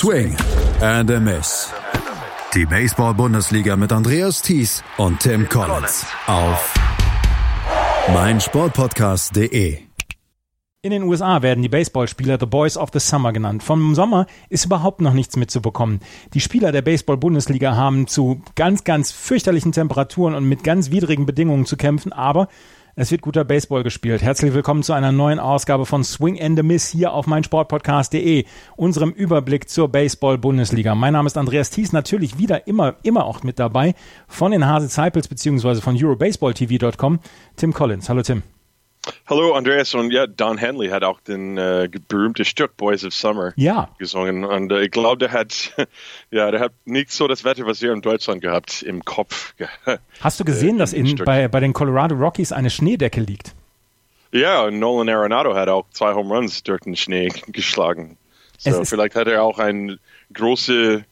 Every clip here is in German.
Swing and a Miss. Die Baseball-Bundesliga mit Andreas Thies und Tim Collins auf meinsportpodcast.de. In den USA werden die Baseballspieler The Boys of the Summer genannt. Vom Sommer ist überhaupt noch nichts mitzubekommen. Die Spieler der Baseball-Bundesliga haben zu ganz, ganz fürchterlichen Temperaturen und mit ganz widrigen Bedingungen zu kämpfen, aber es wird guter Baseball gespielt. Herzlich willkommen zu einer neuen Ausgabe von Swing and the Miss hier auf meinsportpodcast.de, unserem Überblick zur Baseball-Bundesliga. Mein Name ist Andreas Thies, natürlich wieder immer, immer auch mit dabei von den Hase Disciples beziehungsweise von EuroBaseballTV.com. Tim Collins. Hallo Tim. Hallo Andreas und ja, Don Henley hat auch den äh, berühmten Stück Boys of Summer ja. gesungen und äh, ich glaube, der hat ja, der hat nicht so das Wetter, was wir in Deutschland gehabt im Kopf. Hast du gesehen, dass in, bei, bei den Colorado Rockies eine Schneedecke liegt? Ja, und Nolan Arenado hat auch zwei Home Runs durch den Schnee geschlagen. So, vielleicht hat er auch eine große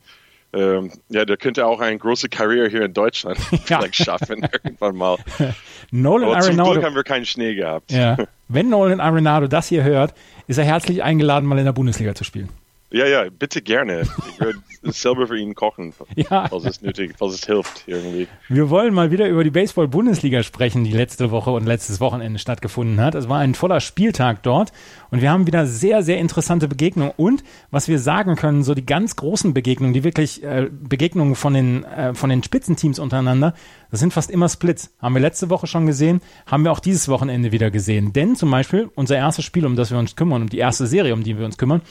ähm, ja, der könnte auch eine große Karriere hier in Deutschland ja. vielleicht schaffen, irgendwann mal. Nolan Aber Arenado. Zum Glück haben wir keinen Schnee gehabt. Ja. Wenn Nolan Arenado das hier hört, ist er herzlich eingeladen, mal in der Bundesliga zu spielen. Ja, ja, bitte gerne. Ich würde selber für ihn kochen, ja. falls es nötig, falls es hilft irgendwie. Wir wollen mal wieder über die Baseball-Bundesliga sprechen, die letzte Woche und letztes Wochenende stattgefunden hat. Es war ein voller Spieltag dort und wir haben wieder sehr, sehr interessante Begegnungen und was wir sagen können, so die ganz großen Begegnungen, die wirklich äh, Begegnungen von den, äh, von den Spitzenteams untereinander, das sind fast immer Splits. Haben wir letzte Woche schon gesehen, haben wir auch dieses Wochenende wieder gesehen. Denn zum Beispiel unser erstes Spiel, um das wir uns kümmern, um die erste Serie, um die wir uns kümmern,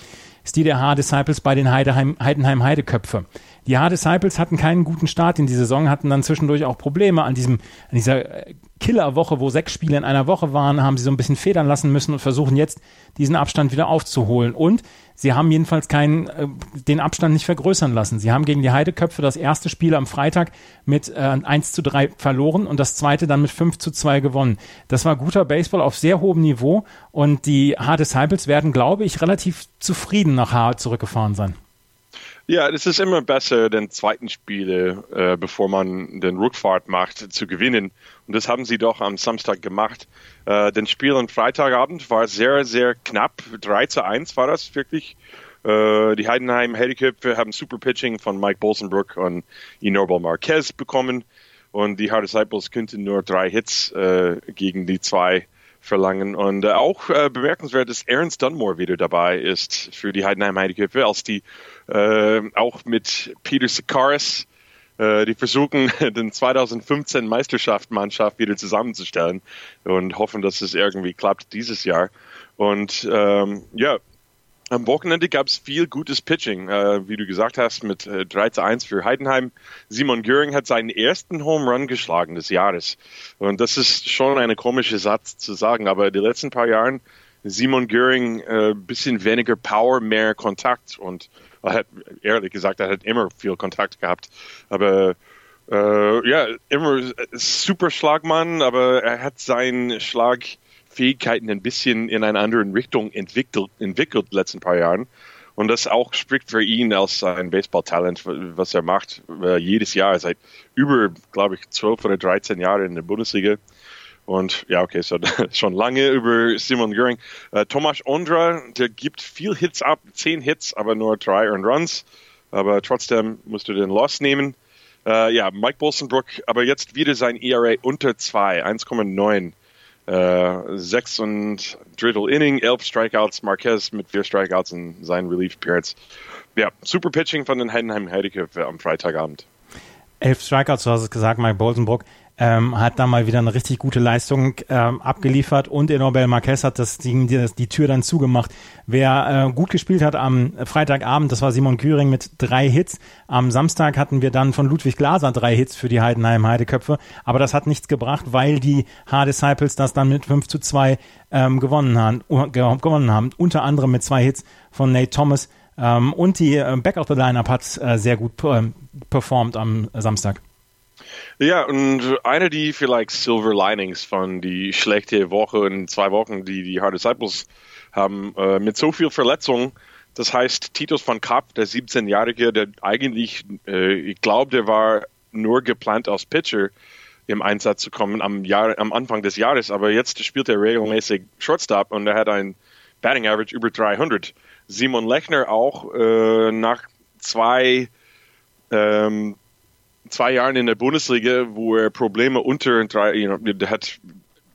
ist die der H-Disciples bei den Heideheim, Heidenheim Heideköpfe. Die H-Disciples hatten keinen guten Start in die Saison, hatten dann zwischendurch auch Probleme an diesem, an dieser Killerwoche, wo sechs Spiele in einer Woche waren, haben sie so ein bisschen federn lassen müssen und versuchen jetzt diesen Abstand wieder aufzuholen. Und sie haben jedenfalls keinen, äh, den Abstand nicht vergrößern lassen. Sie haben gegen die Heideköpfe das erste Spiel am Freitag mit äh, 1 zu 3 verloren und das zweite dann mit 5 zu 2 gewonnen. Das war guter Baseball auf sehr hohem Niveau und die H-Disciples werden, glaube ich, relativ zufrieden nach H zurückgefahren sein. Ja, es ist immer besser, den zweiten Spiele, äh, bevor man den Rückfahrt macht, zu gewinnen. Und das haben sie doch am Samstag gemacht. Äh, den Spiel am Freitagabend war sehr, sehr knapp. 3 zu 1 war das wirklich. Äh, die Heidenheim Heliköpfe haben super Pitching von Mike Bolsenbrook und Inorbal Marquez bekommen. Und die Hard Disciples könnten nur drei Hits äh, gegen die zwei verlangen. Und äh, auch äh, bemerkenswert, dass Ernst Dunmore wieder dabei ist für die Heidenheim Heideköpfe, als die äh, auch mit Peter Sikaris, äh, die versuchen, den 2015 Meisterschaftsmannschaft wieder zusammenzustellen und hoffen, dass es irgendwie klappt dieses Jahr. Und ähm, ja, am Wochenende gab es viel gutes Pitching, äh, wie du gesagt hast, mit äh, 3 zu 1 für Heidenheim. Simon Göring hat seinen ersten Home Run geschlagen des Jahres. Und das ist schon eine komische Satz zu sagen, aber die letzten paar Jahren Simon Göring äh, bisschen weniger Power, mehr Kontakt und er hat, ehrlich gesagt, er hat immer viel Kontakt gehabt. Aber äh, ja, immer super Schlagmann, aber er hat seinen Schlag Fähigkeiten ein bisschen in eine andere Richtung entwickelt, entwickelt letzten paar Jahren. Und das auch spricht für ihn als ein Baseball-Talent, was er macht, äh, jedes Jahr, seit über, glaube ich, 12 oder 13 Jahren in der Bundesliga. Und ja, okay, so schon lange über Simon Göring. Äh, Tomas Ondra, der gibt viel Hits ab, 10 Hits, aber nur drei Earned Runs. Aber trotzdem musst du den Loss nehmen. Äh, ja, Mike Bolsenbrook, aber jetzt wieder sein ERA unter 2, 1,9. Äh, sechs und Drittel Inning, elf Strikeouts, Marquez mit vier Strikeouts in seinen Relief Appearance. Ja, super Pitching von den Heidenheim Heideköpfe am Freitagabend. Elf Strikeouts, du hast es gesagt, Mike Bolsenbrook ähm, hat da mal wieder eine richtig gute Leistung ähm, abgeliefert und Enobel Marquez hat das Ding, die, die Tür dann zugemacht. Wer äh, gut gespielt hat am Freitagabend, das war Simon Küring mit drei Hits. Am Samstag hatten wir dann von Ludwig Glaser drei Hits für die Heidenheim Heideköpfe, aber das hat nichts gebracht, weil die H-Disciples das dann mit 5 zu 2 ähm, gewonnen, haben, gewonnen haben. Unter anderem mit zwei Hits von Nate Thomas. Ähm, und die äh, Back of the Lineup hat äh, sehr gut äh, performt am Samstag. Ja, und eine die vielleicht Silver Linings von die schlechte Woche in zwei Wochen, die die Hard Disciples haben, äh, mit so viel Verletzung. Das heißt, Titus von Kapp, der 17-Jährige, der eigentlich, äh, ich glaube, der war nur geplant als Pitcher im Einsatz zu kommen am, Jahr, am Anfang des Jahres, aber jetzt spielt er regelmäßig Shortstop und er hat ein Batting Average über 300. Simon Lechner auch äh, nach zwei, ähm, zwei Jahren in der Bundesliga, wo er Probleme unter drei, you know, der hat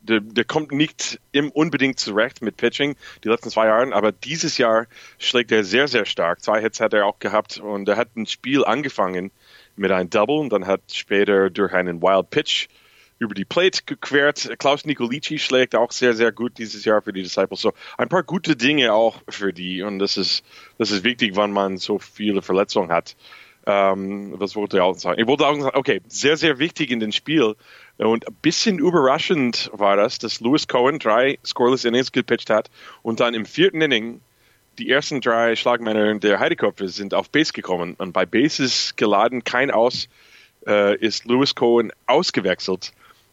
der, der kommt nicht unbedingt zurecht mit Pitching die letzten zwei Jahre, aber dieses Jahr schlägt er sehr, sehr stark. Zwei Hits hat er auch gehabt und er hat ein Spiel angefangen mit einem Double und dann hat später durch einen Wild Pitch über die Plate gequert. Klaus Nicolici schlägt auch sehr, sehr gut dieses Jahr für die Disciples. So ein paar gute Dinge auch für die und das ist, das ist wichtig, wenn man so viele Verletzungen hat. Ähm, was wollte ich auch sagen? Ich wollte auch sagen, okay, sehr, sehr wichtig in dem Spiel. Und ein bisschen überraschend war das, dass Lewis Cohen drei scoreless Innings gepitcht hat und dann im vierten Inning die ersten drei Schlagmänner der Heideköpfe sind auf Base gekommen. Und bei Bases geladen, kein Aus, äh, ist Lewis Cohen ausgewechselt.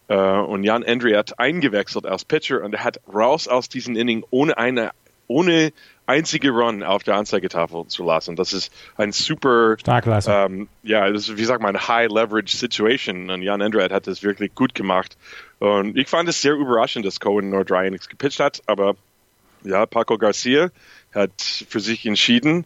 Äh, und Jan Andriat eingewechselt als Pitcher und er hat raus aus diesem Inning ohne eine ohne einzige Run auf der Anzeigetafel zu lassen. Das ist ein super Starkleistung. Ähm, ja, das ist, wie sagt man, High Leverage Situation. Und Jan Andret hat das wirklich gut gemacht. Und ich fand es sehr überraschend, dass Cohen nur drei Innings gepitcht hat. Aber ja, Paco Garcia hat für sich entschieden,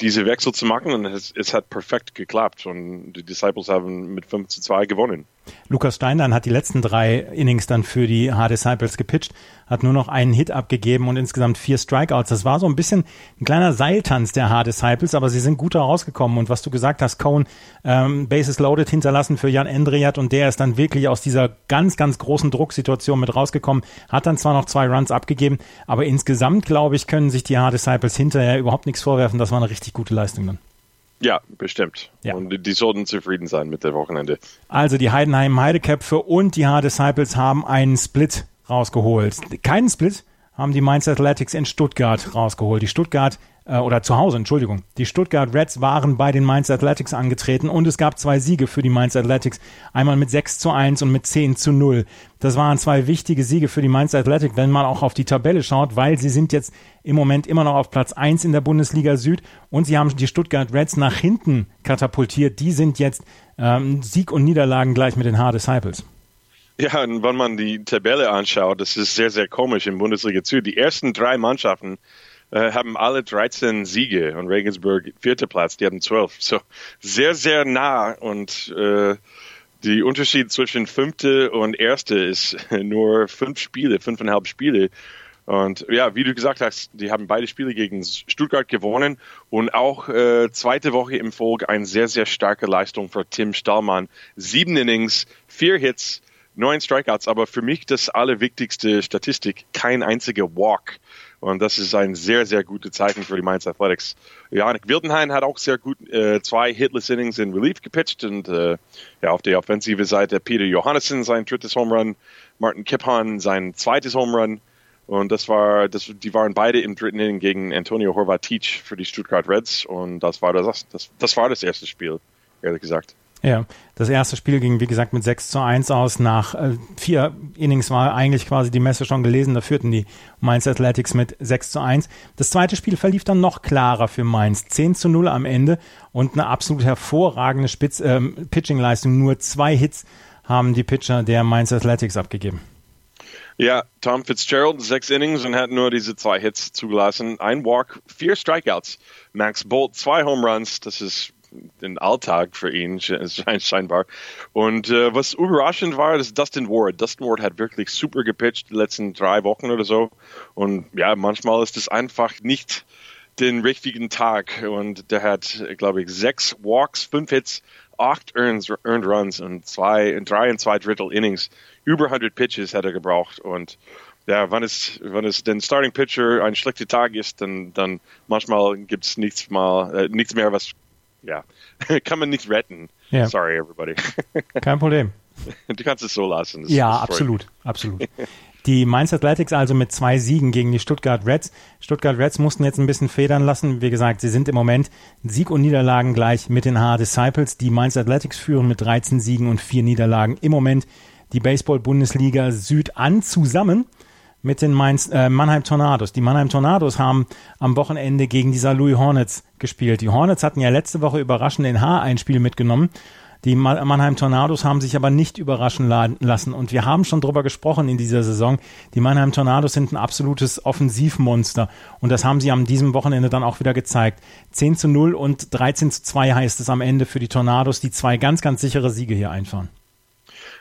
diese Wechsel zu machen und es, es, hat perfekt geklappt und die Disciples haben mit 5 zu 2 gewonnen. Lukas Steinlein hat die letzten drei Innings dann für die H-Disciples gepitcht, hat nur noch einen Hit abgegeben und insgesamt vier Strikeouts. Das war so ein bisschen ein kleiner Seiltanz der H-Disciples, aber sie sind gut herausgekommen. Und was du gesagt hast, Cohen, ähm, Bases loaded hinterlassen für Jan Endriat und der ist dann wirklich aus dieser ganz, ganz großen Drucksituation mit rausgekommen, hat dann zwar noch zwei Runs abgegeben, aber insgesamt, glaube ich, können sich die H-Disciples hinterher überhaupt nichts vorwerfen. Das war eine richtig gute Leistung dann. Ja, bestimmt. Ja. Und die sollten zufrieden sein mit dem Wochenende. Also die Heidenheim Heideköpfe und die H-Disciples haben einen Split rausgeholt. Keinen Split haben die Mainz Athletics in Stuttgart rausgeholt. Die Stuttgart äh, oder zu Hause, Entschuldigung. Die Stuttgart Reds waren bei den Mainz Athletics angetreten und es gab zwei Siege für die Mainz Athletics. Einmal mit 6 zu 1 und mit 10 zu 0. Das waren zwei wichtige Siege für die Mainz Athletics, wenn man auch auf die Tabelle schaut, weil sie sind jetzt im Moment immer noch auf Platz 1 in der Bundesliga Süd und sie haben die Stuttgart Reds nach hinten katapultiert. Die sind jetzt ähm, Sieg und Niederlagen gleich mit den H-Disciples. Ja, und wenn man die Tabelle anschaut, das ist sehr, sehr komisch im Bundesliga Süd. Die ersten drei Mannschaften äh, haben alle 13 Siege und Regensburg vierter Platz, die haben 12. So sehr, sehr nah und äh, die Unterschied zwischen fünfte und erste ist nur fünf Spiele, fünfeinhalb Spiele. Und ja, wie du gesagt hast, die haben beide Spiele gegen Stuttgart gewonnen und auch äh, zweite Woche im Folge eine sehr, sehr starke Leistung für Tim Stallmann. Sieben Innings, vier Hits, neun Strikeouts, aber für mich das allerwichtigste Statistik, kein einziger Walk. Und das ist ein sehr, sehr gutes Zeichen für die Mainz Athletics. Janik Wildenhain hat auch sehr gut äh, zwei Hitless Innings in Relief gepitcht und äh, ja, auf der offensive Seite Peter Johannessen sein drittes Home Run, Martin Kiphan sein zweites Home Run. Und das war, das, die waren beide im dritten Inning gegen Antonio Horvatic für die Stuttgart Reds. Und das war das, das, das war das erste Spiel, ehrlich gesagt. Ja, das erste Spiel ging, wie gesagt, mit 6 zu 1 aus. Nach äh, vier Innings war eigentlich quasi die Messe schon gelesen. Da führten die Mainz Athletics mit 6 zu 1. Das zweite Spiel verlief dann noch klarer für Mainz. 10 zu 0 am Ende und eine absolut hervorragende äh, Pitching-Leistung. Nur zwei Hits haben die Pitcher der Mainz Athletics abgegeben. Ja, Tom Fitzgerald, sechs Innings und hat nur diese zwei Hits zugelassen. Ein Walk, vier Strikeouts. Max Bolt, zwei Home Runs. Das ist den Alltag für ihn scheinbar. Und äh, was überraschend war, ist Dustin Ward. Dustin Ward hat wirklich super gepitcht die letzten drei Wochen oder so. Und ja, manchmal ist es einfach nicht den richtigen Tag. Und der hat, glaube ich, sechs Walks, fünf Hits, acht Earned, Earned Runs und zwei, drei und zwei Drittel Innings. Über 100 Pitches hat er gebraucht und ja, wenn es, wenn es den Starting Pitcher ein schlechter Tag ist, dann, dann manchmal gibt es nichts äh, nichts mehr, was ja, kann man nicht retten. Ja. Sorry, everybody. Kein Problem. Du kannst es so lassen. Das ja, absolut, absolut. Die Mainz Athletics also mit zwei Siegen gegen die Stuttgart Reds. Stuttgart Reds mussten jetzt ein bisschen federn lassen. Wie gesagt, sie sind im Moment Sieg und Niederlagen gleich mit den H Disciples. Die Mainz Athletics führen mit 13 Siegen und vier Niederlagen im Moment die Baseball-Bundesliga Süd an zusammen mit den Mainz, äh, Mannheim Tornados. Die Mannheim Tornados haben am Wochenende gegen die Louis Hornets gespielt. Die Hornets hatten ja letzte Woche überraschend in H ein Spiel mitgenommen. Die Mannheim Tornados haben sich aber nicht überraschen lassen. Und wir haben schon drüber gesprochen in dieser Saison. Die Mannheim Tornados sind ein absolutes Offensivmonster. Und das haben sie an diesem Wochenende dann auch wieder gezeigt. 10 zu 0 und 13 zu 2 heißt es am Ende für die Tornados, die zwei ganz, ganz sichere Siege hier einfahren.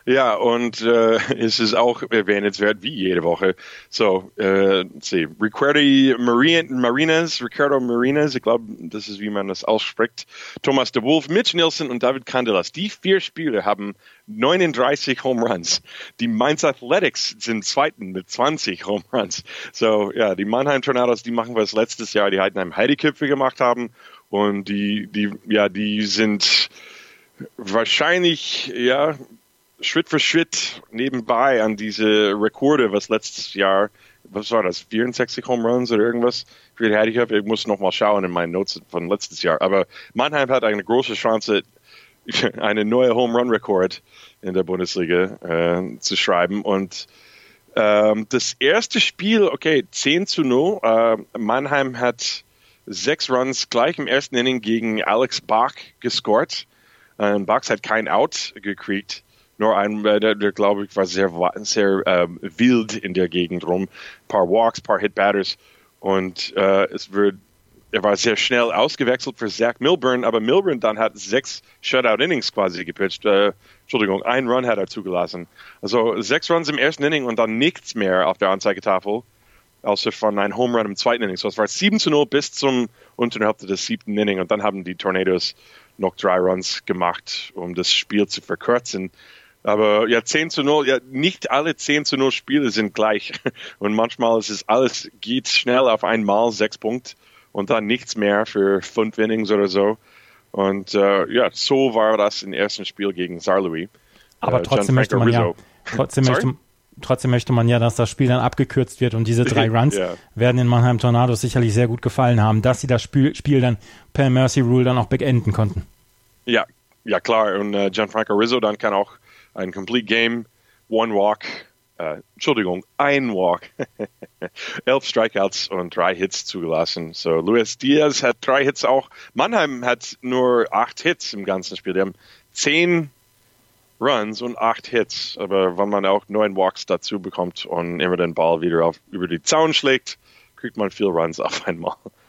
Ja, und äh, es ist auch erwähnenswert wie jede Woche. So, äh, see, Ricardo Marinas, Ricardo Marinas, ich glaube, das ist wie man das ausspricht. Thomas de Wolf, Mitch Nielsen und David Candelas. Die vier Spieler haben 39 Home Runs. Die Mainz Athletics sind Zweiten mit 20 Home Runs. So, ja, die Mannheim Tornados, die machen was letztes Jahr die Heidenheim Heideköpfe gemacht haben. Und die, die, ja, die sind wahrscheinlich, ja, Schritt für Schritt nebenbei an diese Rekorde, was letztes Jahr, was war das, 64 Home Runs oder irgendwas? Ich, ich muss noch mal schauen in meinen Notes von letztes Jahr. Aber Mannheim hat eine große Chance, eine neue Home Run Rekord in der Bundesliga äh, zu schreiben. Und ähm, das erste Spiel, okay, 10 zu 0. Äh, Mannheim hat sechs Runs gleich im ersten Inning gegen Alex Bach gescored. Äh, Bach hat kein Out gekriegt nur ein, äh, der, der glaube ich, war sehr, sehr ähm, wild in der Gegend rum. Ein paar Walks, paar Hit-Batters und äh, es wird, er war sehr schnell ausgewechselt für Zach Milburn, aber Milburn dann hat sechs Shutout-Innings quasi gepitcht. Äh, Entschuldigung, ein Run hat er zugelassen. Also sechs Runs im ersten Inning und dann nichts mehr auf der Anzeigetafel, außer von einem Home Run im zweiten Inning. So es war 7 zu 0 bis zum unteren Hälfte des siebten Inning und dann haben die Tornadoes noch drei Runs gemacht, um das Spiel zu verkürzen. Aber ja, 10 zu 0, ja, nicht alle 10 zu 0 Spiele sind gleich. Und manchmal ist es alles, geht schnell auf einmal, sechs Punkte und dann nichts mehr für fünf Innings oder so. Und äh, ja, so war das im ersten Spiel gegen Sarlouis. Aber äh, trotzdem möchte man ja, trotzdem möchte, trotzdem möchte man ja, dass das Spiel dann abgekürzt wird und diese drei Runs ja. werden in Mannheim Tornados sicherlich sehr gut gefallen haben, dass sie das Spiel, Spiel dann per Mercy Rule dann auch beenden konnten. Ja, ja klar. Und äh, Gianfranco Rizzo dann kann auch ein Complete Game, One Walk, äh, Entschuldigung, ein Walk, elf Strikeouts und drei Hits zugelassen. So, Luis Diaz hat drei Hits auch. Mannheim hat nur acht Hits im ganzen Spiel. Die haben zehn Runs und acht Hits. Aber wenn man auch neun Walks dazu bekommt und immer den Ball wieder auf, über die Zaun schlägt, kriegt man viel Runs auf einmal.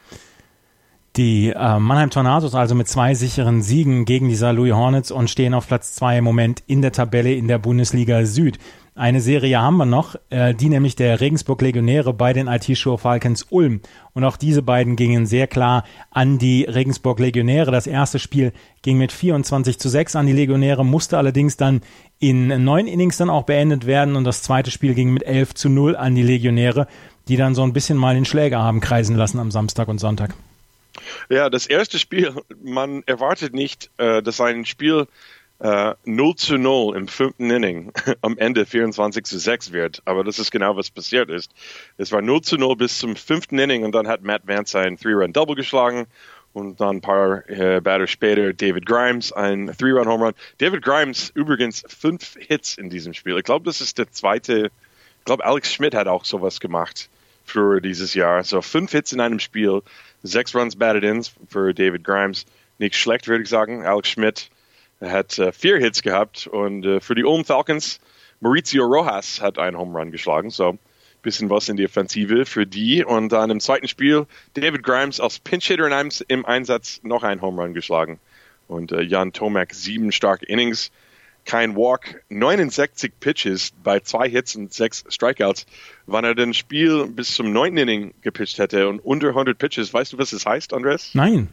Die äh, Mannheim Tornados also mit zwei sicheren Siegen gegen die. Louis Hornets und stehen auf Platz zwei im Moment in der Tabelle in der Bundesliga Süd. Eine Serie haben wir noch, äh, die nämlich der Regensburg Legionäre bei den IT-Show Falcons Ulm. Und auch diese beiden gingen sehr klar an die Regensburg Legionäre. Das erste Spiel ging mit 24 zu 6 an die Legionäre, musste allerdings dann in neun Innings dann auch beendet werden. Und das zweite Spiel ging mit 11 zu 0 an die Legionäre, die dann so ein bisschen mal den Schläger haben kreisen lassen am Samstag und Sonntag. Ja, das erste Spiel, man erwartet nicht, äh, dass ein Spiel äh, 0 zu 0 im fünften Inning am Ende 24 zu 6 wird. Aber das ist genau, was passiert ist. Es war 0 zu 0 bis zum fünften Inning und dann hat Matt Vance ein Three-Run-Double geschlagen und dann ein paar äh, Batter später David Grimes ein Three-Run-Home-Run. David Grimes übrigens fünf Hits in diesem Spiel. Ich glaube, das ist der zweite. Ich glaube, Alex Schmidt hat auch sowas gemacht für dieses Jahr. So fünf Hits in einem Spiel. Sechs Runs batted in für David Grimes. Nicht schlecht, würde ich sagen. Alex Schmidt hat äh, vier Hits gehabt und äh, für die Ulm Falcons Maurizio Rojas hat einen Home Run geschlagen. So bisschen was in die Offensive für die. Und dann im zweiten Spiel David Grimes als Pinch-Hitter im Einsatz noch einen Home Run geschlagen. Und äh, Jan Tomek sieben starke Innings kein Walk, 69 Pitches bei zwei Hits und sechs Strikeouts. Wann er das Spiel bis zum neunten Inning gepitcht hätte und unter 100 Pitches, weißt du, was das heißt, Andres? Nein.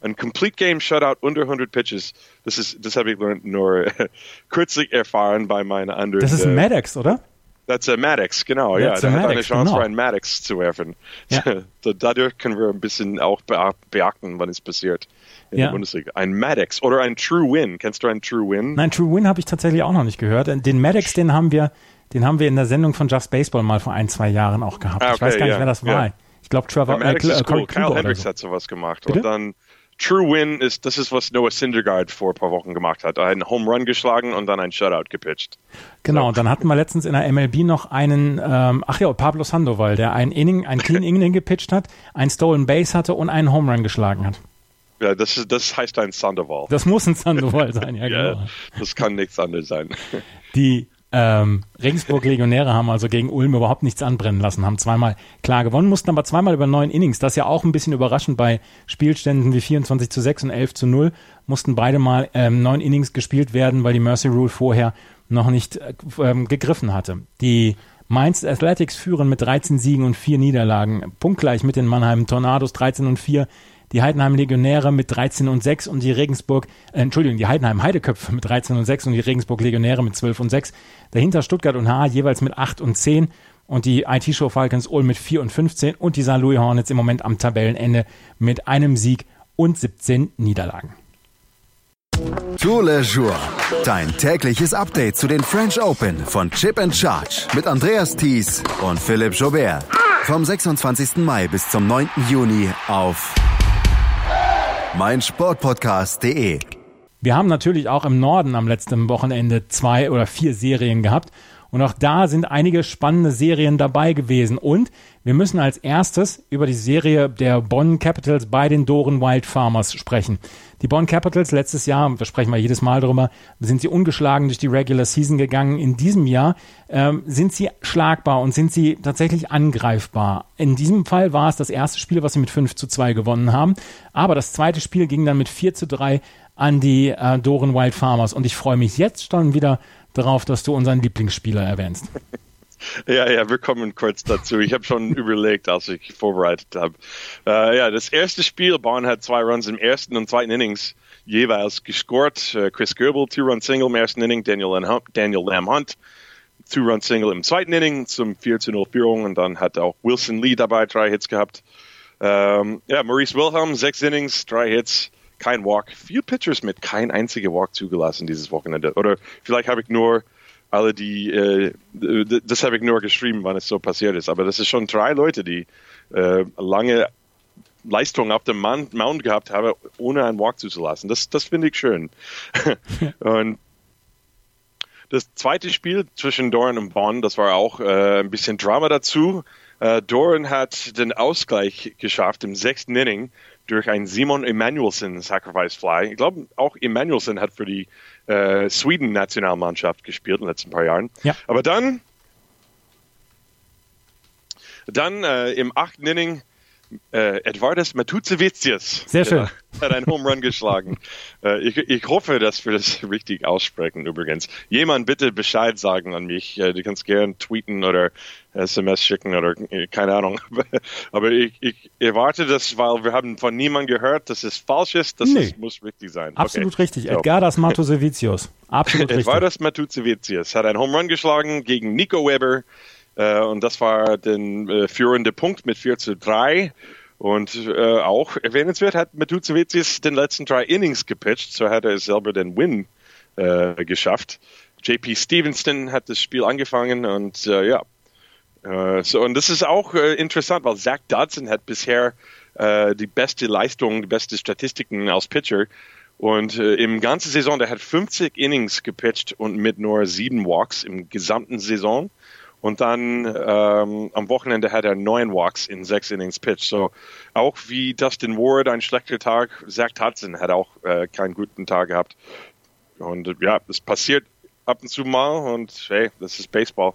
Ein Complete Game Shutout unter 100 Pitches. Das ist, das habe ich nur kürzlich erfahren bei meiner anderen. Das ist ein Maddox, oder? Das ist ein Maddox, genau. That's ja, der hat eine Chance genau. einen Maddox zu werfen. Ja. Dadurch können wir ein bisschen auch beachten, wann es passiert in ja. der Bundesliga. Ein Maddox oder ein True Win. Kennst du einen True Win? Nein, True Win habe ich tatsächlich auch noch nicht gehört. Den Maddox, den haben wir, den haben wir in der Sendung von Just Baseball mal vor ein, zwei Jahren auch gehabt. Ah, okay, ich weiß gar nicht, wer das war. Ich glaube, Trevor Maddox äh, ist cool. Kyle Hendricks so. hat sowas gemacht. Bitte? Und dann True Win ist, das ist, was Noah Syndergaard vor ein paar Wochen gemacht hat. Einen Home Run geschlagen und dann ein Shutout gepitcht. Genau, so. und dann hatten wir letztens in der MLB noch einen, ähm, ach ja, Pablo Sandoval, der ein Inning, ein Clean Inning gepitcht hat, ein Stolen Base hatte und einen Home Run geschlagen hat. Ja, das, ist, das heißt ein Sandoval. Das muss ein Sandoval sein, ja, genau. ja, das kann nichts anderes sein. Die ähm, Regensburg-Legionäre haben also gegen Ulm überhaupt nichts anbrennen lassen, haben zweimal klar gewonnen, mussten aber zweimal über neun Innings. Das ist ja auch ein bisschen überraschend bei Spielständen wie 24 zu 6 und 11 zu 0. Mussten beide mal ähm, neun Innings gespielt werden, weil die Mercy Rule vorher noch nicht äh, ähm, gegriffen hatte. Die Mainz Athletics führen mit 13 Siegen und 4 Niederlagen, punktgleich mit den Mannheim Tornados 13 und 4 die Heidenheim Legionäre mit 13 und 6 und die Regensburg, äh, Entschuldigung, die Heidenheim Heideköpfe mit 13 und 6 und die Regensburg Legionäre mit 12 und 6. Dahinter Stuttgart und Haar jeweils mit 8 und 10 und die IT-Show Falcons Ulm mit 4 und 15 und die St. Louis Hornets im Moment am Tabellenende mit einem Sieg und 17 Niederlagen. Tour Le Jour. Dein tägliches Update zu den French Open von Chip and Charge mit Andreas Thies und Philipp Jobert. Vom 26. Mai bis zum 9. Juni auf meinsportpodcast.de. Wir haben natürlich auch im Norden am letzten Wochenende zwei oder vier Serien gehabt. Und auch da sind einige spannende Serien dabei gewesen. Und wir müssen als erstes über die Serie der Bonn Capitals bei den Doren Wild Farmers sprechen. Die Bonn Capitals letztes Jahr, da sprechen wir jedes Mal drüber, sind sie ungeschlagen durch die Regular Season gegangen. In diesem Jahr ähm, sind sie schlagbar und sind sie tatsächlich angreifbar. In diesem Fall war es das erste Spiel, was sie mit 5 zu 2 gewonnen haben. Aber das zweite Spiel ging dann mit 4 zu 3 an die äh, Doren Wild Farmers. Und ich freue mich jetzt schon wieder darauf, dass du unseren Lieblingsspieler erwähnst. Ja, ja, wir kommen kurz dazu. Ich habe schon überlegt, als ich vorbereitet habe. Äh, ja, das erste Spiel, Bonn hat zwei Runs im ersten und zweiten Innings jeweils gescored. Uh, Chris Goebel, Two-Run-Single im ersten Inning, Daniel, Lam Daniel Lamb Hunt, Two-Run-Single im zweiten Inning zum 4 zu 0 Führung und dann hat auch Wilson Lee dabei drei Hits gehabt. Ähm, ja, Maurice Wilhelm, sechs Innings, drei Hits kein Walk. Vier Pitchers mit kein einziger Walk zugelassen dieses Wochenende. Oder vielleicht habe ich nur alle die, äh, das habe ich nur geschrieben, wann es so passiert ist. Aber das ist schon drei Leute, die äh, lange Leistung auf dem Mount gehabt haben, ohne einen Walk zuzulassen. Das, das finde ich schön. und das zweite Spiel zwischen Doran und Bonn, das war auch äh, ein bisschen Drama dazu. Äh, Doran hat den Ausgleich geschafft im sechsten Inning durch einen Simon Emanuelson Sacrifice Fly. Ich glaube, auch Emanuelson hat für die äh, Sweden-Nationalmannschaft gespielt in den letzten paar Jahren. Ja. Aber dann, dann äh, im achten Inning äh, Edvardas Matuzevicius. Sehr schön. Hat einen Home Run geschlagen. äh, ich, ich hoffe, dass wir das richtig aussprechen übrigens. Jemand bitte Bescheid sagen an mich. Äh, du kannst gerne tweeten oder SMS schicken oder äh, keine Ahnung. Aber ich, ich erwarte das, weil wir haben von niemandem gehört, dass es falsch ist. Das nee. muss richtig sein. Absolut okay. richtig. Edgardas Matuzevicius. Absolut richtig. Edgardas Matuzevicius hat einen Home Run geschlagen gegen Nico Weber. Äh, und das war der äh, führende Punkt mit 4 zu 3. Und äh, auch erwähnenswert hat Matuzevicius den letzten drei Innings gepitcht, so hat er selber den Win äh, geschafft. JP Stevenson hat das Spiel angefangen und äh, ja. Äh, so, und das ist auch äh, interessant, weil Zach Dodson hat bisher die beste Leistung, die beste Statistiken als Pitcher. Und im ganzen Saison, der hat 50 Innings gepitcht und mit nur sieben Walks im gesamten Saison. Und dann ähm, am Wochenende hat er neun Walks in sechs Innings Pitch. So auch wie Dustin Ward ein schlechter Tag, Zach Hudson hat auch äh, keinen guten Tag gehabt. Und ja, das passiert ab und zu mal und hey, das ist Baseball.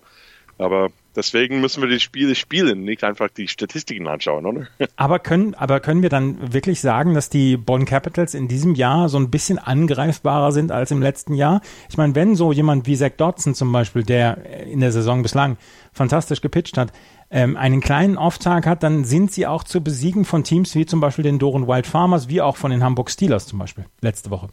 Aber deswegen müssen wir die Spiele spielen, nicht einfach die Statistiken anschauen, oder? Aber können, aber können wir dann wirklich sagen, dass die Bonn Capitals in diesem Jahr so ein bisschen angreifbarer sind als im letzten Jahr? Ich meine, wenn so jemand wie Zach Dodson zum Beispiel, der in der Saison bislang fantastisch gepitcht hat, ähm, einen kleinen Off-Tag hat, dann sind sie auch zu besiegen von Teams wie zum Beispiel den Doren Wild Farmers, wie auch von den Hamburg Steelers zum Beispiel letzte Woche.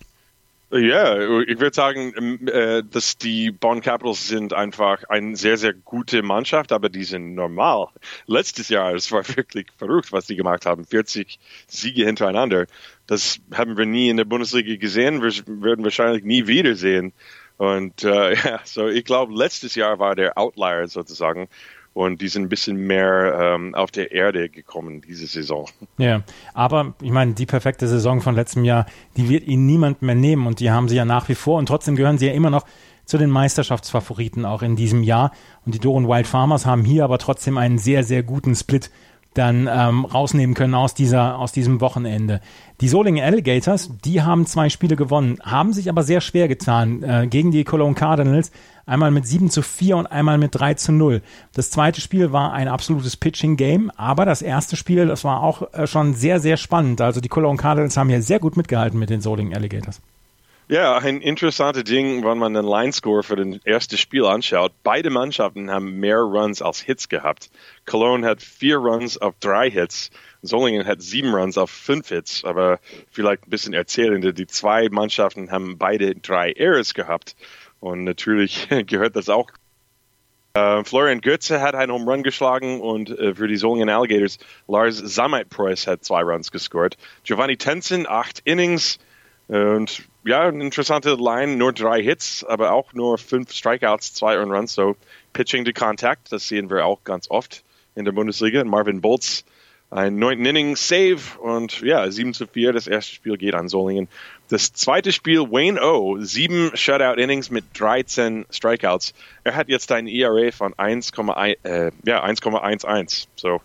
Ja, ich würde sagen, ähm, äh, dass die Bonn Capitals sind einfach eine sehr, sehr gute Mannschaft, aber die sind normal. Letztes Jahr, es war wirklich verrückt, was die gemacht haben. 40 Siege hintereinander. Das haben wir nie in der Bundesliga gesehen, wir werden wahrscheinlich nie wiedersehen. Und äh, ja, so ich glaube, letztes Jahr war der Outlier sozusagen und die sind ein bisschen mehr ähm, auf der Erde gekommen diese Saison. Ja, aber ich meine, die perfekte Saison von letztem Jahr, die wird ihnen niemand mehr nehmen. Und die haben sie ja nach wie vor. Und trotzdem gehören sie ja immer noch zu den Meisterschaftsfavoriten auch in diesem Jahr. Und die Doren Wild Farmers haben hier aber trotzdem einen sehr, sehr guten Split dann ähm, rausnehmen können aus, dieser, aus diesem Wochenende. Die Solingen Alligators, die haben zwei Spiele gewonnen, haben sich aber sehr schwer getan äh, gegen die Cologne Cardinals. Einmal mit 7 zu 4 und einmal mit 3 zu 0. Das zweite Spiel war ein absolutes Pitching-Game, aber das erste Spiel, das war auch äh, schon sehr, sehr spannend. Also die Cologne Cardinals haben hier sehr gut mitgehalten mit den Solingen Alligators. Ja, ein interessantes Ding, wenn man den Line-Score für das erste Spiel anschaut. Beide Mannschaften haben mehr Runs als Hits gehabt. Cologne hat vier Runs auf drei Hits. Solingen hat sieben Runs auf fünf Hits. Aber vielleicht ein bisschen erzählende, die zwei Mannschaften haben beide drei Errors gehabt. Und natürlich gehört das auch. Uh, Florian Götze hat einen Home Run geschlagen und uh, für die Solingen Alligators Lars Samet-Preuß hat zwei Runs gescored. Giovanni Tenzen, acht Innings, und ja, eine interessante Line, nur drei Hits, aber auch nur fünf Strikeouts, zwei Runs. So Pitching to Contact, das sehen wir auch ganz oft in der Bundesliga. Marvin Bolz, ein neunten Inning Save und ja, 7 zu 4. Das erste Spiel geht an Solingen. Das zweite Spiel, Wayne O, sieben Shutout Innings mit 13 Strikeouts. Er hat jetzt ein ERA von 1,11. Äh, ja, 1,11. So,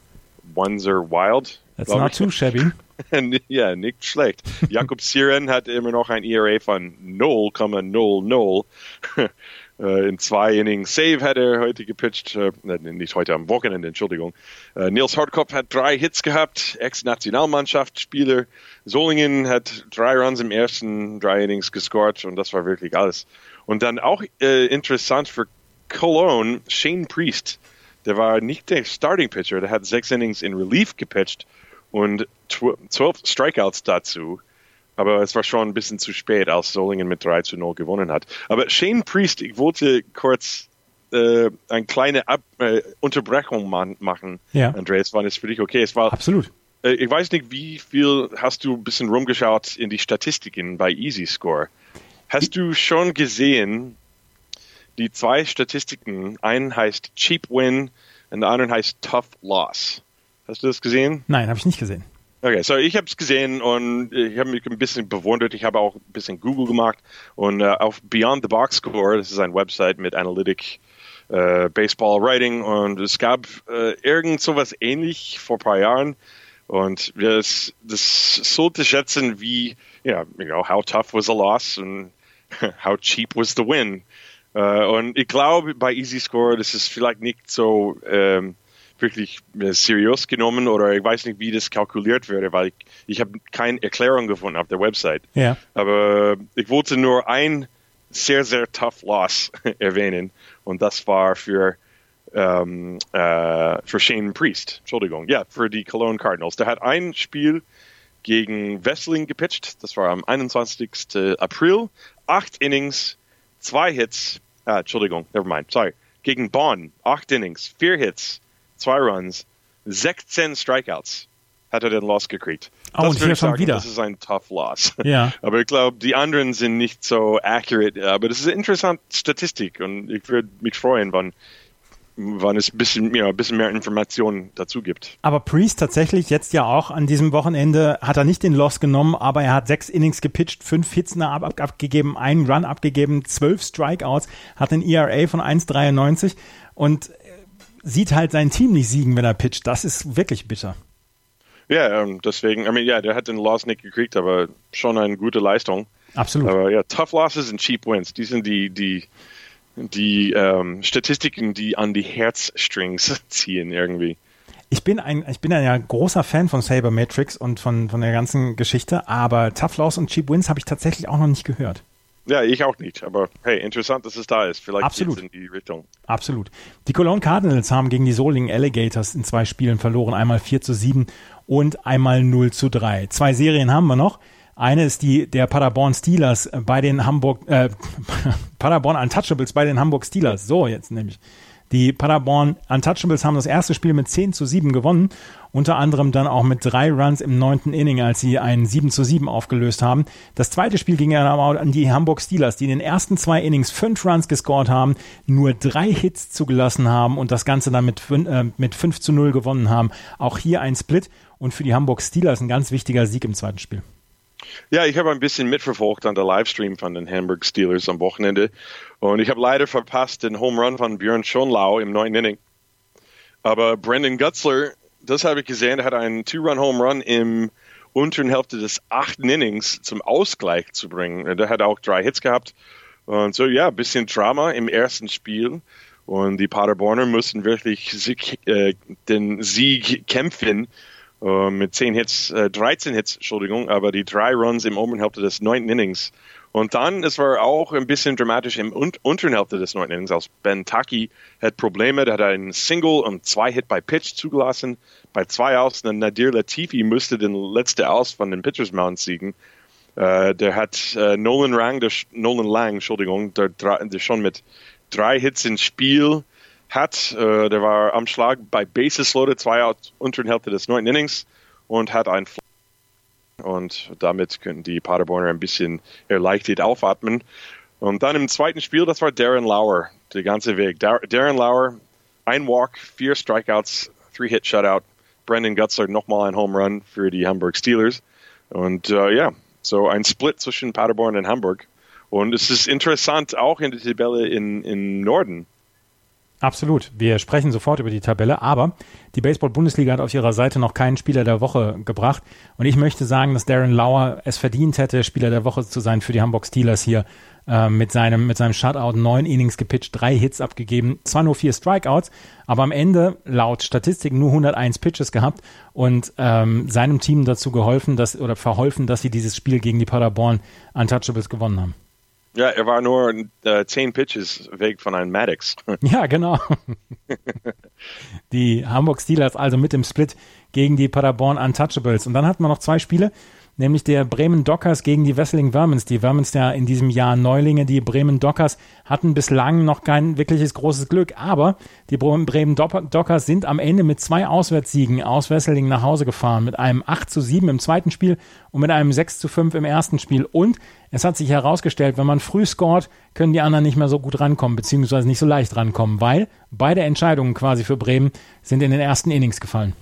ones are wild. That's not ich. too shabby. ja, nicht schlecht. Jakob Siren hat immer noch ein ERA von 0,00. Äh, in zwei Innings Save hat er heute gepitcht, äh, nicht heute am Wochenende, Entschuldigung. Äh, Nils Hartkopf hat drei Hits gehabt, Ex-Nationalmannschaftsspieler. Solingen hat drei Runs im ersten drei Innings gescored und das war wirklich alles. Und dann auch äh, interessant für Cologne, Shane Priest. Der war nicht der Starting Pitcher, der hat sechs Innings in Relief gepitcht und zwölf Strikeouts dazu. Aber es war schon ein bisschen zu spät, als Solingen mit 3 zu 0 gewonnen hat. Aber Shane Priest, ich wollte kurz äh, eine kleine Ab äh, Unterbrechung machen, ja. Andreas, war das für dich okay? Es war, Absolut. Äh, ich weiß nicht, wie viel hast du ein bisschen rumgeschaut in die Statistiken bei Easy Score. Hast du schon gesehen, die zwei Statistiken, einen heißt Cheap Win und der andere heißt Tough Loss. Hast du das gesehen? Nein, habe ich nicht gesehen. Okay, so ich habe es gesehen und ich habe mich ein bisschen bewundert. Ich habe auch ein bisschen Google gemacht und uh, auf Beyond the Box Score, das ist eine Website mit Analytic, uh, Baseball Writing und es gab uh, irgend sowas ähnlich vor ein paar Jahren und das, das sollte schätzen wie, ja, you know, how tough was the loss and how cheap was the win. und ich glaube bei Easy Score, das ist vielleicht nicht so um, ähm, wirklich äh, seriös genommen oder ich weiß nicht, wie das kalkuliert würde, weil ich, ich habe keine Erklärung gefunden auf der Website. Ja. Aber ich wollte nur ein sehr, sehr tough Loss erwähnen und das war für ähm, äh, für Shane Priest, Entschuldigung, ja, für die Cologne Cardinals. Der hat ein Spiel gegen Wessling gepitcht, das war am 21. April, acht Innings, zwei Hits, ah, Entschuldigung, never mind, sorry, gegen Bonn, acht Innings, vier Hits, zwei Runs, 16 Strikeouts hat er den Loss gekriegt. Oh, das und hier schon wieder. Das ist ein tough Loss. Ja. Aber ich glaube, die anderen sind nicht so accurate. Aber das ist eine interessante Statistik und ich würde mich freuen, wann, wann es ein bisschen, ja, ein bisschen mehr Informationen dazu gibt. Aber Priest tatsächlich jetzt ja auch an diesem Wochenende hat er nicht den Loss genommen, aber er hat sechs Innings gepitcht, fünf Hits ab, ab, abgegeben, einen Run abgegeben, zwölf Strikeouts, hat ein ERA von 1,93 und sieht halt sein Team nicht siegen, wenn er pitcht. Das ist wirklich bitter. Ja, ähm, deswegen, I mean, ja, der hat den Loss nicht gekriegt, aber schon eine gute Leistung. Absolut. Aber ja, Tough Losses und Cheap Wins, die sind die, die, die ähm, Statistiken, die an die Herzstrings ziehen irgendwie. Ich bin ein, ich bin ein ja großer Fan von Saber Matrix und von, von der ganzen Geschichte, aber Tough Loss und Cheap Wins habe ich tatsächlich auch noch nicht gehört. Ja, ich auch nicht. Aber hey, interessant, dass es da ist. Vielleicht Absolut. in die Richtung. Absolut. Die Cologne Cardinals haben gegen die Solingen Alligators in zwei Spielen verloren. Einmal 4 zu 7 und einmal 0 zu 3. Zwei Serien haben wir noch. Eine ist die der Paderborn Steelers bei den Hamburg, äh, Paderborn Untouchables bei den Hamburg Steelers. So, jetzt nämlich. Die Paderborn Untouchables haben das erste Spiel mit 10 zu 7 gewonnen, unter anderem dann auch mit drei Runs im neunten Inning, als sie einen 7 zu 7 aufgelöst haben. Das zweite Spiel ging dann aber an die Hamburg Steelers, die in den ersten zwei Innings fünf Runs gescored haben, nur drei Hits zugelassen haben und das Ganze dann mit, äh, mit 5 zu 0 gewonnen haben. Auch hier ein Split und für die Hamburg Steelers ein ganz wichtiger Sieg im zweiten Spiel. Ja, ich habe ein bisschen mitverfolgt an der Livestream von den Hamburg Steelers am Wochenende und ich habe leider verpasst den Home Run von Björn Schonlau im neunten Inning. Aber Brandon Gutzler das habe ich gesehen. Hat einen Two-Run-Home-Run im unteren Hälfte des achten Innings zum Ausgleich zu bringen. Der hat auch drei Hits gehabt. Und so, ja, ein bisschen Drama im ersten Spiel. Und die Paderborner mussten wirklich Sieg, äh, den Sieg kämpfen äh, mit 10 Hits, äh, 13 Hits, Entschuldigung, aber die drei Runs im oberen Hälfte des neunten Innings. Und dann, es war auch ein bisschen dramatisch im un unteren Hälfte des neunten Innings, als Ben Taki hat Probleme, der hat einen Single und zwei Hit bei Pitch zugelassen. Bei zwei Aus, und Nadir Latifi musste den letzten Aus von den Pitchers Mount siegen. Uh, der hat uh, Nolan Lang, der, Nolan Lang, Entschuldigung, der, der schon mit drei Hits ins Spiel hat. Uh, der war am Schlag bei Bases loaded, zwei aus unteren Hälfte des neunten Innings und hat ein und damit können die Paderborner ein bisschen erleichtert aufatmen. Und dann im zweiten Spiel, das war Darren Lauer, der ganze Weg. Dar Darren Lauer, ein Walk, vier Strikeouts, three Hit Shutout. Brandon Gutzler nochmal ein Home Run für die Hamburg Steelers. Und ja, yeah, so ein Split zwischen Paderborn und Hamburg. Und es ist interessant auch in der Tabelle in, im Norden. Absolut. Wir sprechen sofort über die Tabelle, aber die Baseball-Bundesliga hat auf ihrer Seite noch keinen Spieler der Woche gebracht. Und ich möchte sagen, dass Darren Lauer es verdient hätte, Spieler der Woche zu sein für die Hamburg Steelers hier äh, mit seinem, mit seinem Shutout. Neun Innings gepitcht, drei Hits abgegeben, zwar nur vier Strikeouts, aber am Ende laut Statistiken nur 101 Pitches gehabt und ähm, seinem Team dazu geholfen, dass, oder verholfen, dass sie dieses Spiel gegen die Paderborn Untouchables gewonnen haben. Ja, er war nur äh, zehn Pitches weg von einem Maddox. ja, genau. die Hamburg Steelers also mit dem Split gegen die Paderborn Untouchables. Und dann hatten wir noch zwei Spiele nämlich der Bremen Dockers gegen die Wesseling Vermins. Die Vermins ja in diesem Jahr Neulinge, die Bremen Dockers hatten bislang noch kein wirkliches großes Glück, aber die Bremen Dockers sind am Ende mit zwei Auswärtssiegen aus Wesseling nach Hause gefahren, mit einem 8 zu 7 im zweiten Spiel und mit einem 6 zu 5 im ersten Spiel. Und es hat sich herausgestellt, wenn man früh scoret, können die anderen nicht mehr so gut rankommen, beziehungsweise nicht so leicht rankommen, weil beide Entscheidungen quasi für Bremen sind in den ersten Innings gefallen.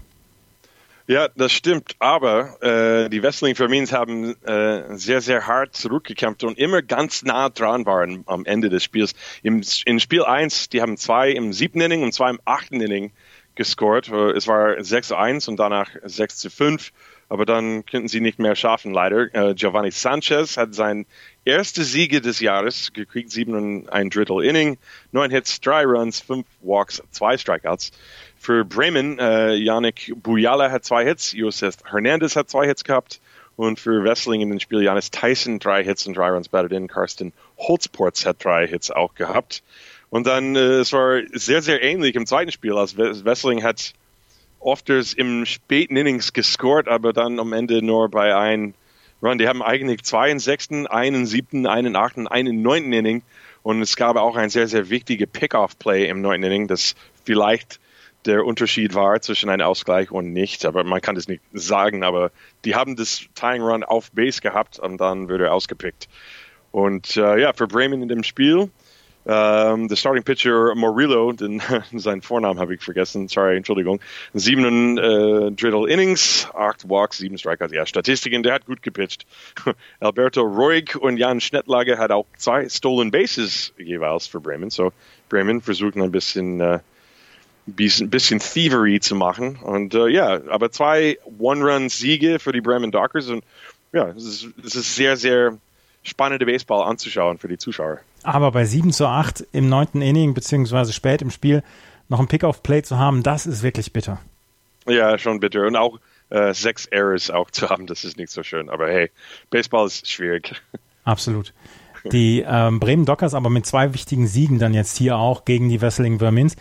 Ja, das stimmt. Aber äh, die Wrestling Vermins haben äh, sehr, sehr hart zurückgekämpft und immer ganz nah dran waren am Ende des Spiels. Im, in Spiel 1, die haben zwei im siebten Inning und zwei im achten Inning gescored. Äh, es war 6 zu 1 und danach 6 zu 5. Aber dann könnten sie nicht mehr schaffen, leider. Äh, Giovanni Sanchez hat sein erste Siege des Jahres gekriegt, sieben und ein Drittel Inning, neun Hits, drei Runs, fünf Walks, zwei Strikeouts. Für Bremen, äh, Yannick Bujala hat zwei Hits, Josef Hernandez hat zwei Hits gehabt und für Wessling in dem Spiel Janis Tyson drei Hits und drei Runs batted in. Karsten Holzports hat drei Hits auch gehabt. Und dann, äh, es war sehr, sehr ähnlich im zweiten Spiel. Also Wessling hat oft im späten Innings gescored, aber dann am Ende nur bei einem Run. Die haben eigentlich zwei in sechsten, einen siebten, einen achten, einen neunten Inning. Und es gab auch ein sehr, sehr wichtige Pick-off-Play im neunten Inning, das vielleicht der Unterschied war zwischen einem Ausgleich und nicht. Aber man kann das nicht sagen. Aber die haben das Tying Run auf Base gehabt und dann wurde er ausgepickt. Und äh, ja, für Bremen in dem Spiel, ähm, der Starting Pitcher Morillo, den, seinen Vornamen habe ich vergessen, sorry, Entschuldigung, sieben äh, Drittel Innings, acht Walks, sieben Strikeouts, ja, Statistiken, der hat gut gepitcht. Alberto Ruhig und Jan Schnettlage hat auch zwei Stolen Bases jeweils für Bremen, so Bremen versucht ein bisschen äh, bisschen, bisschen Thievery zu machen. Und äh, ja, aber zwei One-Run-Siege für die Bremen Dockers und ja, es ist, es ist sehr, sehr spannende Baseball anzuschauen für die Zuschauer. Aber bei 7 zu 8 im neunten Inning, beziehungsweise spät im Spiel, noch ein Pick-off-Play zu haben, das ist wirklich bitter. Ja, schon bitter. Und auch äh, sechs Errors auch zu haben, das ist nicht so schön. Aber hey, Baseball ist schwierig. Absolut. Die ähm, Bremen Dockers aber mit zwei wichtigen Siegen dann jetzt hier auch gegen die Wesseling Vermins.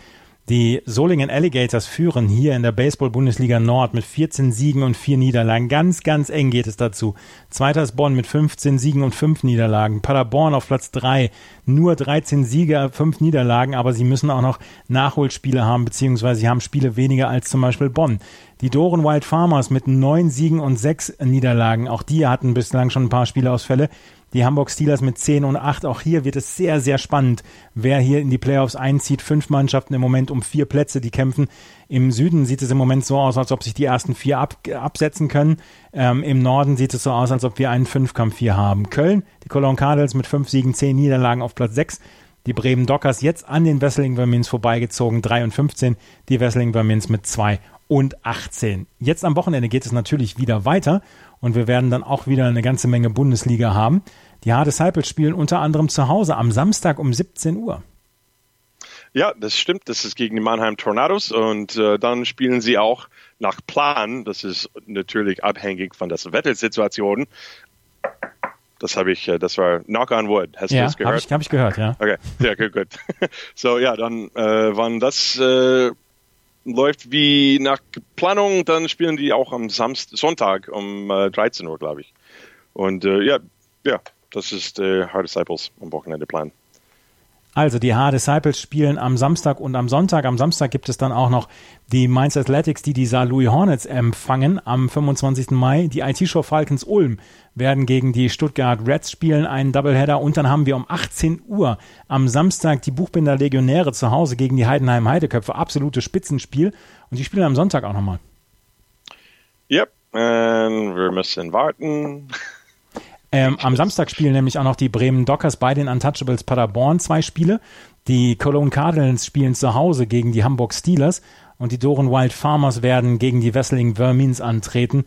Die Solingen Alligators führen hier in der Baseball-Bundesliga Nord mit 14 Siegen und 4 Niederlagen. Ganz, ganz eng geht es dazu. Zweiter ist Bonn mit 15 Siegen und 5 Niederlagen. Paderborn auf Platz 3, nur 13 Siege, 5 Niederlagen, aber sie müssen auch noch Nachholspiele haben, beziehungsweise sie haben Spiele weniger als zum Beispiel Bonn. Die Doren Wild Farmers mit 9 Siegen und 6 Niederlagen. Auch die hatten bislang schon ein paar Spieleausfälle die Hamburg Steelers mit 10 und 8. Auch hier wird es sehr, sehr spannend, wer hier in die Playoffs einzieht. Fünf Mannschaften im Moment um vier Plätze, die kämpfen. Im Süden sieht es im Moment so aus, als ob sich die ersten vier ab, absetzen können. Ähm, Im Norden sieht es so aus, als ob wir einen Fünfkampf hier haben. Köln, die Cologne Cardinals mit fünf Siegen, zehn Niederlagen auf Platz 6. Die Bremen Dockers jetzt an den Wesseling Vermins vorbeigezogen, 3 und 15. Die Wesseling Vermins mit 2 und 18. Jetzt am Wochenende geht es natürlich wieder weiter und wir werden dann auch wieder eine ganze Menge Bundesliga haben. Die Hard Disciples spielen unter anderem zu Hause am Samstag um 17 Uhr. Ja, das stimmt. Das ist gegen die Mannheim Tornados und äh, dann spielen sie auch nach Plan. Das ist natürlich abhängig von der Wettelsituation. Das habe ich, äh, das war Knock on Wood. Hast ja, du das gehört? Habe ich, hab ich gehört, ja. Okay, ja, gut, gut. So, ja, dann, äh, wann das äh, läuft wie nach Planung, dann spielen die auch am Samstag, Sonntag um äh, 13 Uhr, glaube ich. Und äh, ja, ja, das ist äh, Hard Disciples am Wochenende Plan. Also die Hard Disciples spielen am Samstag und am Sonntag. Am Samstag gibt es dann auch noch die Mainz Athletics, die die Saar Louis Hornets empfangen am 25. Mai. Die IT-Show Falcons Ulm werden gegen die Stuttgart Reds spielen, einen Doubleheader. Und dann haben wir um 18 Uhr am Samstag die Buchbinder Legionäre zu Hause gegen die Heidenheim Heideköpfe. Absolutes Spitzenspiel. Und die spielen am Sonntag auch nochmal. Yep, und wir müssen warten. Ähm, am Samstag spielen nämlich auch noch die Bremen Dockers bei den Untouchables Paderborn zwei Spiele. Die Cologne Cardinals spielen zu Hause gegen die Hamburg Steelers und die Doren Wild Farmers werden gegen die Wesseling Vermins antreten.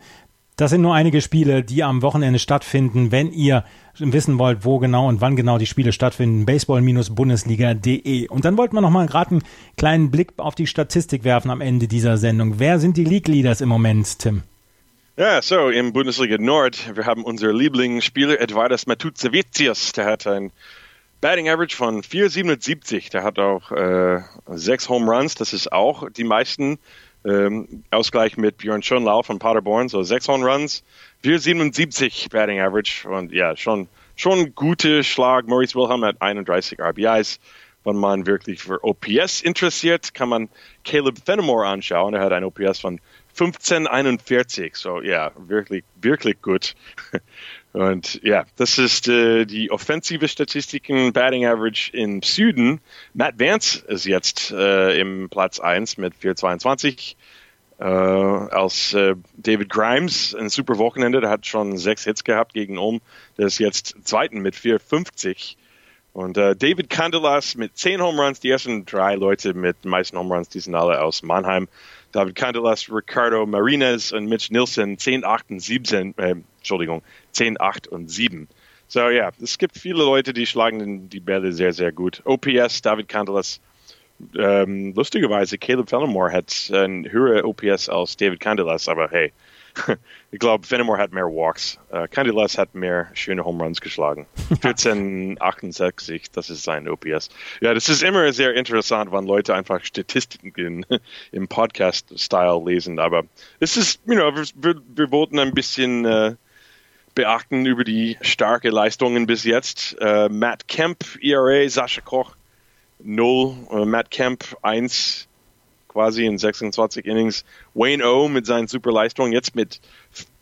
Das sind nur einige Spiele, die am Wochenende stattfinden. Wenn ihr wissen wollt, wo genau und wann genau die Spiele stattfinden, baseball-bundesliga.de. Und dann wollten wir noch mal gerade einen kleinen Blick auf die Statistik werfen am Ende dieser Sendung. Wer sind die League Leaders im Moment, Tim? Ja, so im Bundesliga Nord, wir haben unseren Lieblingsspieler Edvardas Matutsevicius, der hat ein Batting Average von 4,77. Der hat auch äh, sechs Home Runs, das ist auch die meisten. Ähm, Ausgleich mit Björn Schönlau von Paderborn, so sechs Home Runs, 4,77 Batting Average und ja, schon, schon guter Schlag. Maurice Wilhelm hat 31 RBIs. Wenn man wirklich für OPS interessiert, kann man Caleb Fenimore anschauen. Er hat ein OPS von 1541. So, ja, wirklich, wirklich gut. Und ja, das ist äh, die offensive Statistiken, Batting Average im Süden. Matt Vance ist jetzt äh, im Platz 1 mit 422. Äh, als äh, David Grimes ein super Wochenende, der hat schon sechs Hits gehabt gegen Ulm. Der ist jetzt zweiten mit 450. Und äh, David Candelas mit zehn Home Runs, die ersten drei Leute mit meisten Home Runs, die sind alle aus Mannheim. David Candelas, Ricardo Martinez und Mitch Nielsen 10, 8 und 7, äh, Entschuldigung, 10, 8 und 7. So ja, es gibt viele Leute, die schlagen die Bälle sehr, sehr gut. OPS, David Candelas, ähm, lustigerweise, Caleb Fenimore hat ein höherer OPS als David Candelas, aber hey, ich glaube, Fenimore hat mehr Walks. Uh, Candelas hat mehr schöne Home Runs geschlagen. 1468, das ist sein OPS. Ja, das ist immer sehr interessant, wenn Leute einfach Statistiken im Podcast-Style lesen. Aber es ist, you know, wir, wir wollten ein bisschen uh, beachten über die starke Leistungen bis jetzt. Uh, Matt Kemp, ERA, Sascha Koch 0, Matt Kemp 1, quasi in 26 Innings. Wayne O mit seinen super Leistungen jetzt mit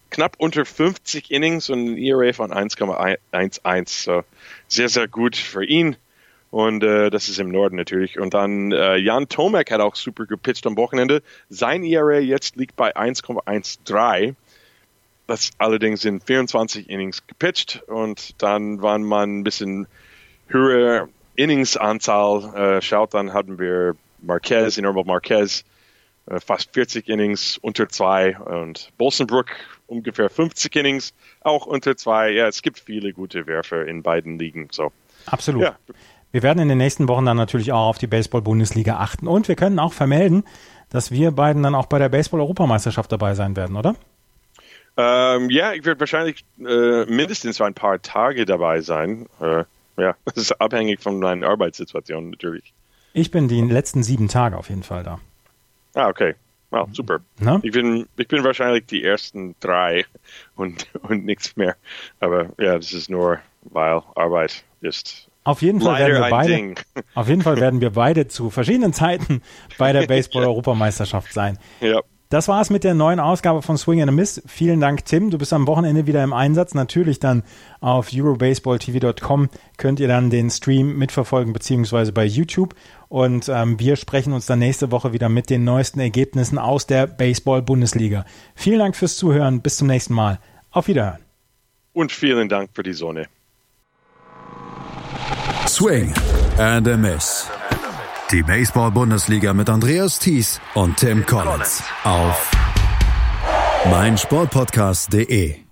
knapp unter 50 Innings und ein ERA von 1,11. So sehr, sehr gut für ihn. Und äh, das ist im Norden natürlich. Und dann äh, Jan Tomek hat auch super gepitcht am Wochenende. Sein ERA jetzt liegt bei 1,13. Das allerdings sind 24 Innings gepitcht. Und dann, wenn man ein bisschen höhere Inningsanzahl äh, schaut, dann haben wir Marquez, Normal Marquez, äh, fast 40 Innings unter zwei und Bolsenbrook ungefähr 50 Innings, auch unter zwei. Ja, es gibt viele gute Werfer in beiden Ligen. So. Absolut. Ja. Wir werden in den nächsten Wochen dann natürlich auch auf die Baseball-Bundesliga achten und wir können auch vermelden, dass wir beiden dann auch bei der Baseball-Europameisterschaft dabei sein werden, oder? Ähm, ja, ich werde wahrscheinlich äh, mindestens ein paar Tage dabei sein. Äh, ja, das ist abhängig von meiner Arbeitssituation natürlich. Ich bin die letzten sieben Tage auf jeden Fall da. Ah, okay. Wow, super. Na? Ich bin, ich bin wahrscheinlich die ersten drei und, und nichts mehr. Aber ja, das ist nur, weil Arbeit ist. Auf jeden Fall werden wir beide, auf jeden Fall werden wir beide zu verschiedenen Zeiten bei der Baseball-Europameisterschaft sein. Ja. Das war's mit der neuen Ausgabe von Swing and a Miss. Vielen Dank, Tim. Du bist am Wochenende wieder im Einsatz. Natürlich dann auf eurobaseballtv.com könnt ihr dann den Stream mitverfolgen, beziehungsweise bei YouTube. Und ähm, wir sprechen uns dann nächste Woche wieder mit den neuesten Ergebnissen aus der Baseball-Bundesliga. Vielen Dank fürs Zuhören. Bis zum nächsten Mal. Auf Wiederhören. Und vielen Dank für die Sonne. Swing and a Miss. Die Baseball-Bundesliga mit Andreas Thies und Tim Collins auf meinsportpodcast.de.